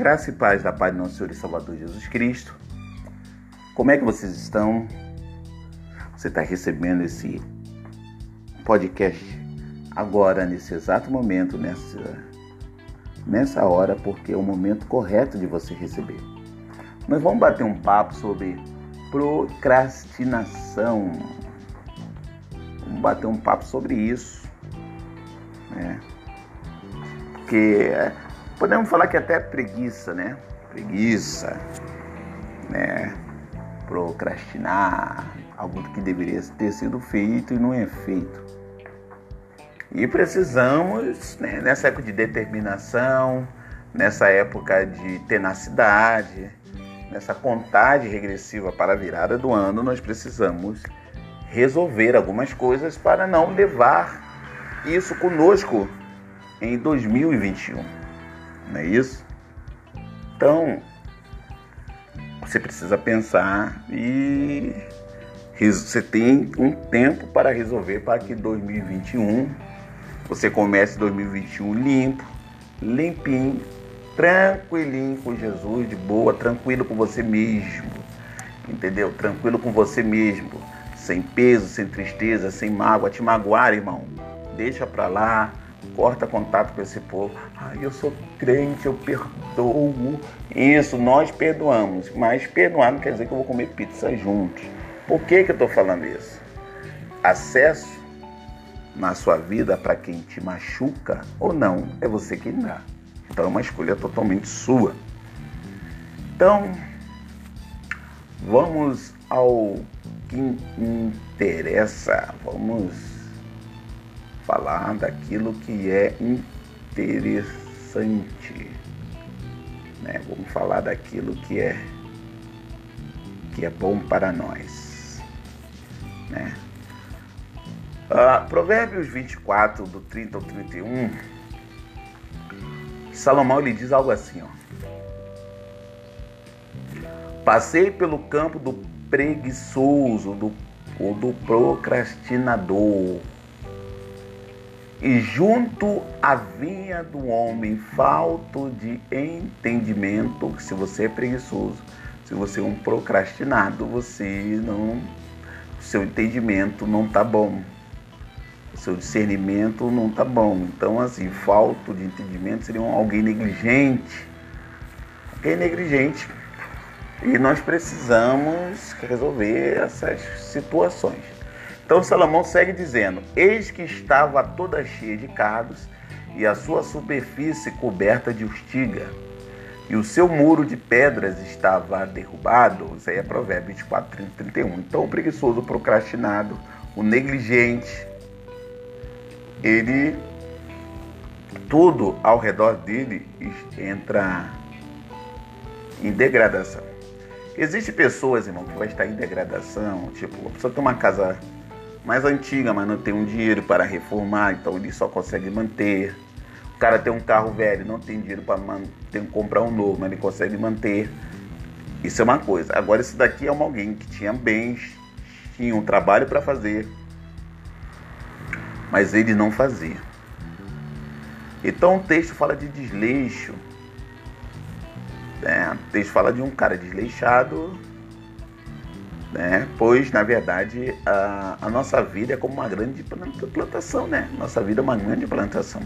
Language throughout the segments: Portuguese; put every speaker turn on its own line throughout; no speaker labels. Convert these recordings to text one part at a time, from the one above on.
Graça e paz da paz do nosso Senhor e Salvador Jesus Cristo. Como é que vocês estão? Você está recebendo esse podcast agora, nesse exato momento, nessa, nessa hora, porque é o momento correto de você receber. Nós vamos bater um papo sobre procrastinação. Vamos bater um papo sobre isso. Né? Porque podemos falar que até preguiça, né? Preguiça, né? Procrastinar, algo que deveria ter sido feito e não é feito. E precisamos, né, nessa época de determinação, nessa época de tenacidade, nessa contagem regressiva para a virada do ano, nós precisamos resolver algumas coisas para não levar isso conosco em 2021. Não é isso? Então, você precisa pensar e você tem um tempo para resolver para que 2021 você comece 2021 limpo, limpinho, tranquilinho com Jesus, de boa, tranquilo com você mesmo. Entendeu? Tranquilo com você mesmo, sem peso, sem tristeza, sem mágoa, te magoar, irmão. Deixa pra lá, corta contato com esse povo. Ai, eu sou crente, eu perdoo. Isso, nós perdoamos, mas perdoar não quer dizer que eu vou comer pizza juntos. Por que, que eu estou falando isso? Acesso na sua vida para quem te machuca ou não, é você quem dá. Então é uma escolha totalmente sua. Então, vamos ao que interessa. Vamos falar daquilo que é interessante. Né? Vamos falar daquilo que é que é bom para nós. Né? Uh, Provérbios 24, do 30 ao 31, Salomão lhe diz algo assim, ó. Passei pelo campo do preguiçoso, do, ou do procrastinador, e junto à vinha do homem falto de entendimento, se você é preguiçoso, se você é um procrastinado, você não, o seu entendimento não tá bom o seu discernimento não está bom. Então, assim, falta de entendimento seria alguém negligente. Alguém negligente. E nós precisamos resolver essas situações. Então Salomão segue dizendo: Eis que estava toda cheia de cardos, e a sua superfície coberta de urtiga, e o seu muro de pedras estava derrubado. Isso aí é Provérbio 24, 30, 31. Então o preguiçoso, o procrastinado, o negligente, ele tudo ao redor dele entra em degradação. Existem pessoas, irmão, que vai estar em degradação, tipo, a pessoa tem uma casa mais antiga, mas não tem um dinheiro para reformar, então ele só consegue manter. O cara tem um carro velho, não tem dinheiro para manter, comprar um novo, mas ele consegue manter. Isso é uma coisa. Agora, isso daqui é uma alguém que tinha bens, tinha um trabalho para fazer, mas ele não fazia. Então o texto fala de desleixo. Né? O texto fala de um cara desleixado, né? pois na verdade a, a nossa vida é como uma grande plantação, né? Nossa vida é uma grande plantação.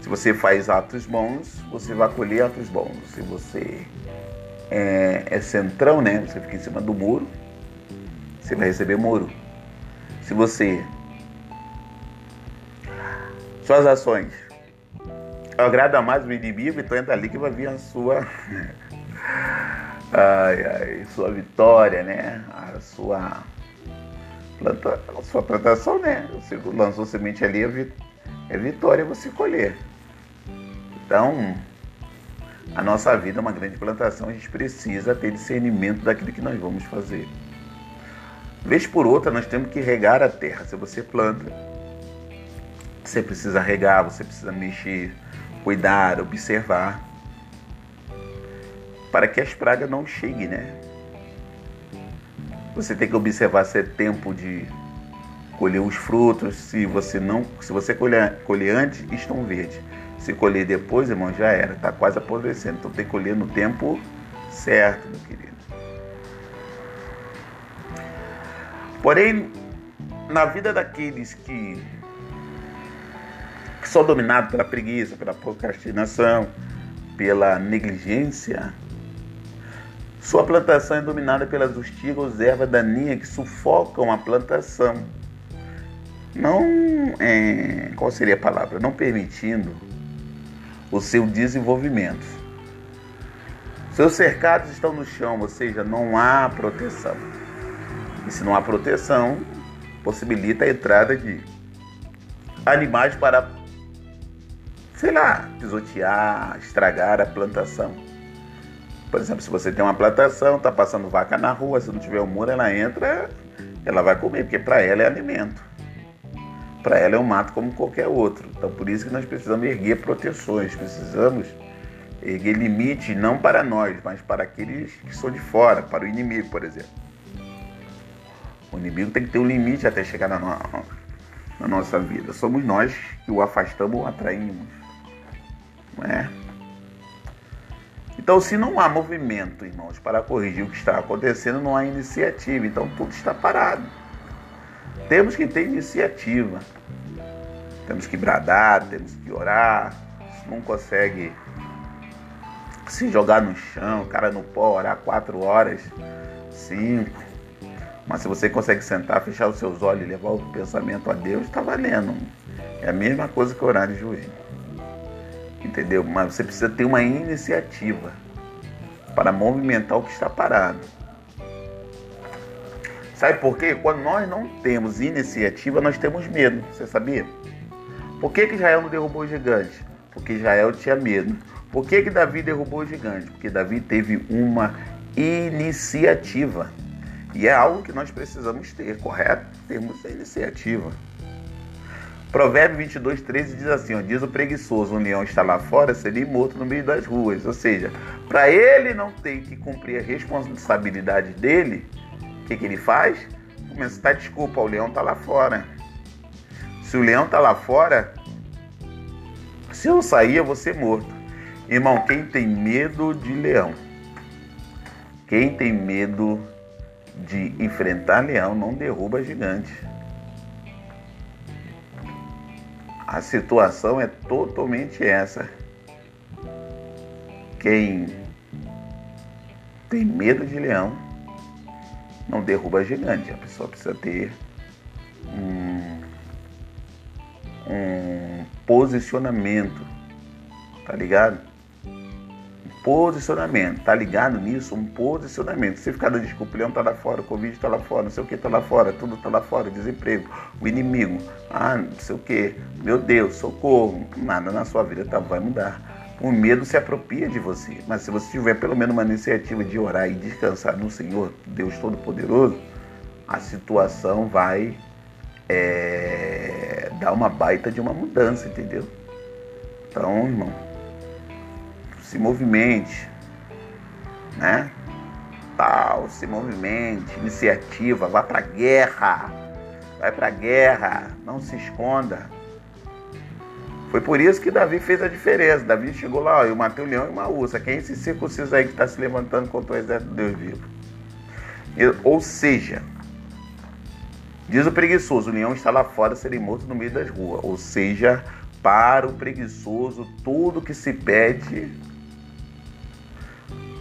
Se você faz atos bons, você vai colher atos bons. Se você é, é centrão, né? Você fica em cima do muro, você vai receber muro. Se você suas ações agrada mais o inimigo, então entra ali que vai vir a sua. Ai, ai, sua vitória, né? A sua, planta, a sua plantação, né? Você lançou semente ali, é, é vitória você colher. Então, a nossa vida é uma grande plantação, a gente precisa ter discernimento daquilo que nós vamos fazer. Vez por outra, nós temos que regar a terra. Se você planta, você precisa regar, você precisa mexer, cuidar, observar, para que as pragas não cheguem, né? Você tem que observar se é tempo de colher os frutos, se você não, se você colher, colher antes, estão verdes. Se colher depois, irmão, já era, está quase apodrecendo. Então tem que colher no tempo certo, meu querido. Porém, na vida daqueles que, que são dominados pela preguiça, pela procrastinação, pela negligência, sua plantação é dominada pelas urtigas ervas daninhas que sufocam a plantação. Não, é, qual seria a palavra? Não permitindo o seu desenvolvimento. Seus cercados estão no chão, ou seja, não há proteção. E se não há proteção, possibilita a entrada de animais para, sei lá, pisotear, estragar a plantação. Por exemplo, se você tem uma plantação, está passando vaca na rua, se não tiver um muro, ela entra, ela vai comer, porque para ela é alimento. Para ela é um mato como qualquer outro. Então por isso que nós precisamos erguer proteções, precisamos erguer limite não para nós, mas para aqueles que são de fora, para o inimigo, por exemplo. O inimigo tem que ter um limite até chegar na, no... na nossa vida. Somos nós que o afastamos ou atraímos. Não é? Então, se não há movimento, irmãos, para corrigir o que está acontecendo, não há iniciativa. Então, tudo está parado. Temos que ter iniciativa. Temos que bradar, temos que orar. Se não consegue se jogar no chão, o cara não pode orar quatro horas, cinco. Mas se você consegue sentar, fechar os seus olhos e levar o pensamento a Deus, está valendo. É a mesma coisa que orar de joelho entendeu? Mas você precisa ter uma iniciativa para movimentar o que está parado. Sabe por quê? Quando nós não temos iniciativa, nós temos medo. Você sabia? Por que, que Israel não derrubou o gigante? Porque Israel tinha medo. Por que, que Davi derrubou o gigante? Porque Davi teve uma iniciativa. E é algo que nós precisamos ter, correto? Temos a iniciativa. Provérbio 22, 13 diz assim: ó, diz o preguiçoso, o leão está lá fora, seria morto no meio das ruas. Ou seja, para ele não ter que cumprir a responsabilidade dele, o que, que ele faz? Começa a dar desculpa, o leão está lá fora. Se o leão está lá fora, se eu sair, eu vou ser morto. Irmão, quem tem medo de leão, quem tem medo de enfrentar leão, não derruba gigante. A situação é totalmente essa. Quem tem medo de leão não derruba gigante. A pessoa precisa ter um, um posicionamento, tá ligado? Posicionamento. Tá ligado nisso? Um posicionamento. Se ficar dando desculpa, o leão tá lá fora, o Covid tá lá fora, não sei o que tá lá fora, tudo tá lá fora, desemprego, o inimigo, ah, não sei o que, meu Deus, socorro, nada na sua vida tá, vai mudar. O medo se apropria de você, mas se você tiver pelo menos uma iniciativa de orar e descansar no Senhor, Deus Todo-Poderoso, a situação vai é, dar uma baita de uma mudança, entendeu? Então, irmão, se movimente, né? Tal, se movimente, iniciativa, vá para guerra, vai para guerra, não se esconda. Foi por isso que Davi fez a diferença. Davi chegou lá, ó, eu matei o leão e uma ursa. Quem é esse circunciso aí que está se levantando contra o exército de Deus vivo? Ou seja, diz o preguiçoso, o leão está lá fora, serem morto no meio das ruas. Ou seja, para o preguiçoso, tudo que se pede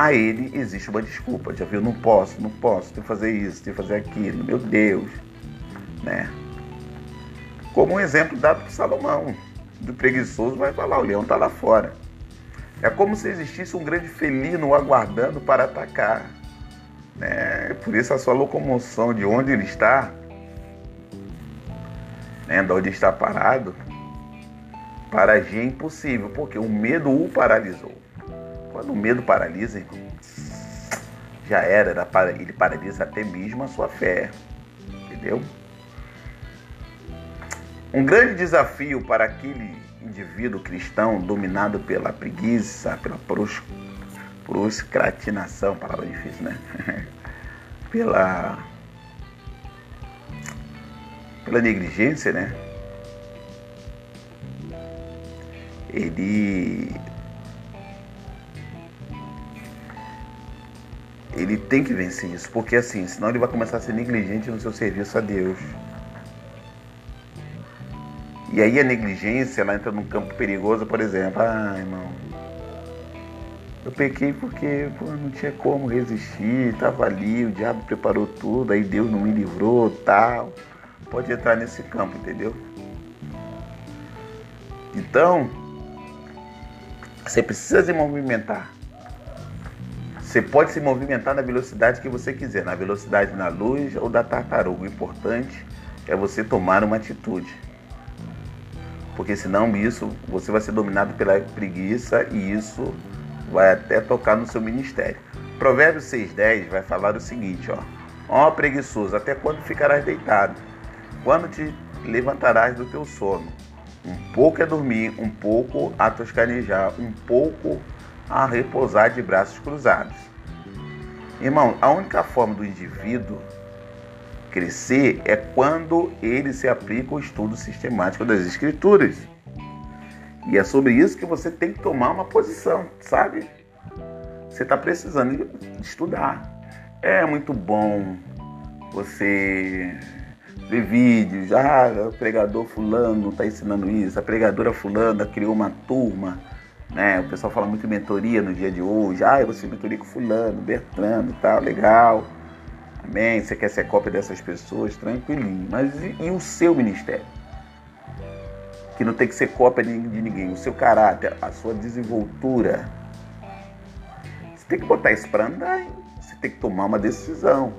a ele existe uma desculpa. Já viu? Não posso, não posso, tenho que fazer isso, tenho que fazer aquilo. Meu Deus, né? Como um exemplo dado por Salomão, do preguiçoso vai falar, o leão está lá fora. É como se existisse um grande felino aguardando para atacar. Né? Por isso a sua locomoção de onde ele está, né? de onde está parado, para agir é impossível, porque o medo o paralisou. Quando o medo paralisa, já era, ele paralisa até mesmo a sua fé. Entendeu? Um grande desafio para aquele indivíduo cristão dominado pela preguiça, pela pros, proscratinação, palavra difícil, né? pela, pela negligência, né? ele ele tem que vencer isso, porque assim, senão ele vai começar a ser negligente no seu serviço a Deus. E aí a negligência, ela entra num campo perigoso, por exemplo, ah, irmão, eu pequei porque pô, não tinha como resistir, tava ali, o diabo preparou tudo, aí Deus não me livrou, tal. Pode entrar nesse campo, entendeu? Então, você precisa se movimentar. Você pode se movimentar na velocidade que você quiser, na velocidade na luz ou da tartaruga. O importante é você tomar uma atitude. Porque senão isso você vai ser dominado pela preguiça e isso vai até tocar no seu ministério. Provérbios 6,10 vai falar o seguinte, ó. Ó preguiçoso, até quando ficarás deitado? Quando te levantarás do teu sono? Um pouco é dormir, um pouco a toscanejar, um pouco a repousar de braços cruzados. Irmão, a única forma do indivíduo crescer é quando ele se aplica ao estudo sistemático das escrituras. E é sobre isso que você tem que tomar uma posição, sabe? Você está precisando estudar. É muito bom você ver vídeos. Ah, o pregador fulano está ensinando isso. A pregadora fulana criou uma turma. Né? O pessoal fala muito em mentoria no dia de hoje. Ah, você mentoria com fulano, Bertrando e tal, legal. Amém. Você quer ser cópia dessas pessoas? Tranquilinho. Mas e, e o seu ministério? que não tem que ser cópia de ninguém, o seu caráter, a sua desenvoltura. Você tem que botar isso para andar, hein? você tem que tomar uma decisão.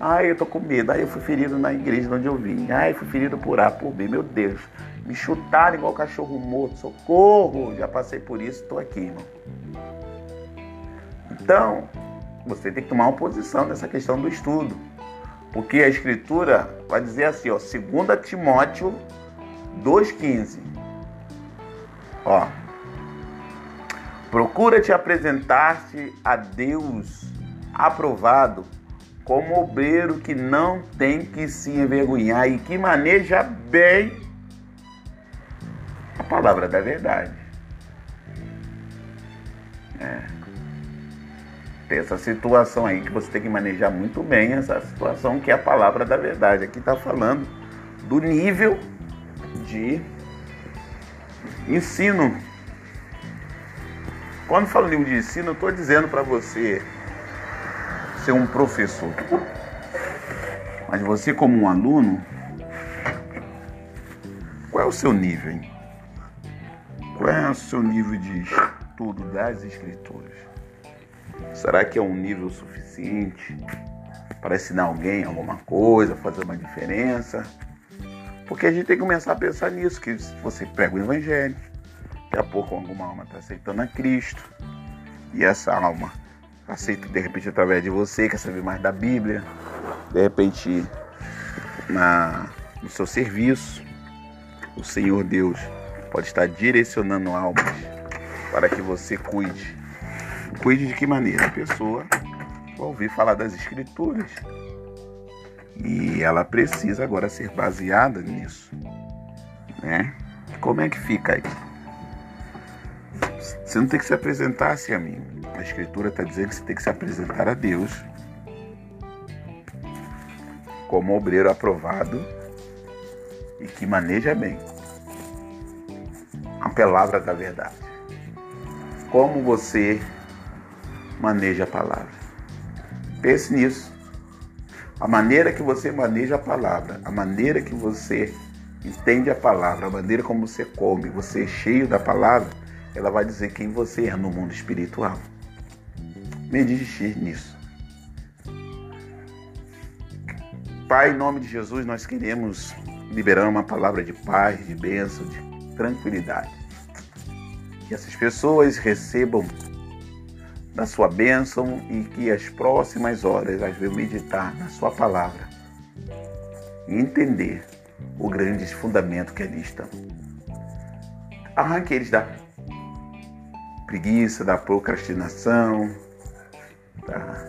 Ai, eu tô com medo. Ai, eu fui ferido na igreja onde eu vim. Ai, fui ferido por A, por B. Meu Deus, me chutaram igual cachorro morto. Socorro! Já passei por isso, estou aqui, irmão. Então, você tem que tomar uma posição nessa questão do estudo. Porque a escritura vai dizer assim, ó, 2 Timóteo 2,15. Ó. Procura te apresentar-te a Deus aprovado como obreiro que não tem que se envergonhar e que maneja bem a palavra da verdade. É. Tem essa situação aí que você tem que manejar muito bem essa situação que é a palavra da verdade. Aqui está falando do nível de ensino. Quando falo livro de ensino, eu estou dizendo para você ser um professor. Mas você como um aluno, qual é o seu nível? Hein? Qual é o nível de estudo das escrituras? Será que é um nível suficiente para ensinar alguém alguma coisa, fazer uma diferença? Porque a gente tem que começar a pensar nisso, que você prega o evangelho, daqui a pouco alguma alma está aceitando a Cristo, e essa alma aceita de repente através de você, quer saber mais da Bíblia, de repente na, no seu serviço, o Senhor Deus pode estar direcionando almas para que você cuide. Cuide de que maneira? A pessoa vai ouvir falar das Escrituras e ela precisa agora ser baseada nisso. Né? Como é que fica aí? Você não tem que se apresentar assim a mim. A Escritura está dizendo que você tem que se apresentar a Deus como obreiro aprovado e que maneja bem palavra da verdade. Como você maneja a palavra? Pense nisso. A maneira que você maneja a palavra, a maneira que você entende a palavra, a maneira como você come, você é cheio da palavra, ela vai dizer quem você é no mundo espiritual. Medite nisso. Pai, em nome de Jesus, nós queremos liberar uma palavra de paz, de bênção, de tranquilidade. Que essas pessoas recebam da sua bênção e que as próximas horas elas venham meditar na sua palavra e entender o grande fundamento que ali estão. Arranque eles da preguiça, da procrastinação, tá?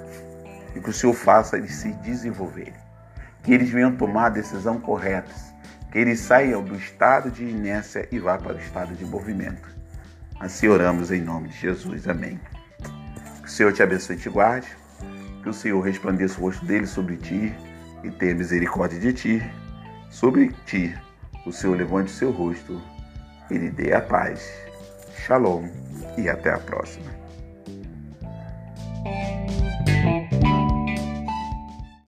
e que o Senhor faça eles se desenvolverem. Que eles venham tomar a decisão correta, que eles saiam do estado de inércia e vá para o estado de movimento. Assim oramos em nome de Jesus. Amém. Que o Senhor te abençoe e te guarde. Que o Senhor resplandeça o rosto dele sobre ti e tenha misericórdia de ti. Sobre ti, o Senhor levante o seu rosto e lhe dê a paz. Shalom e até a próxima.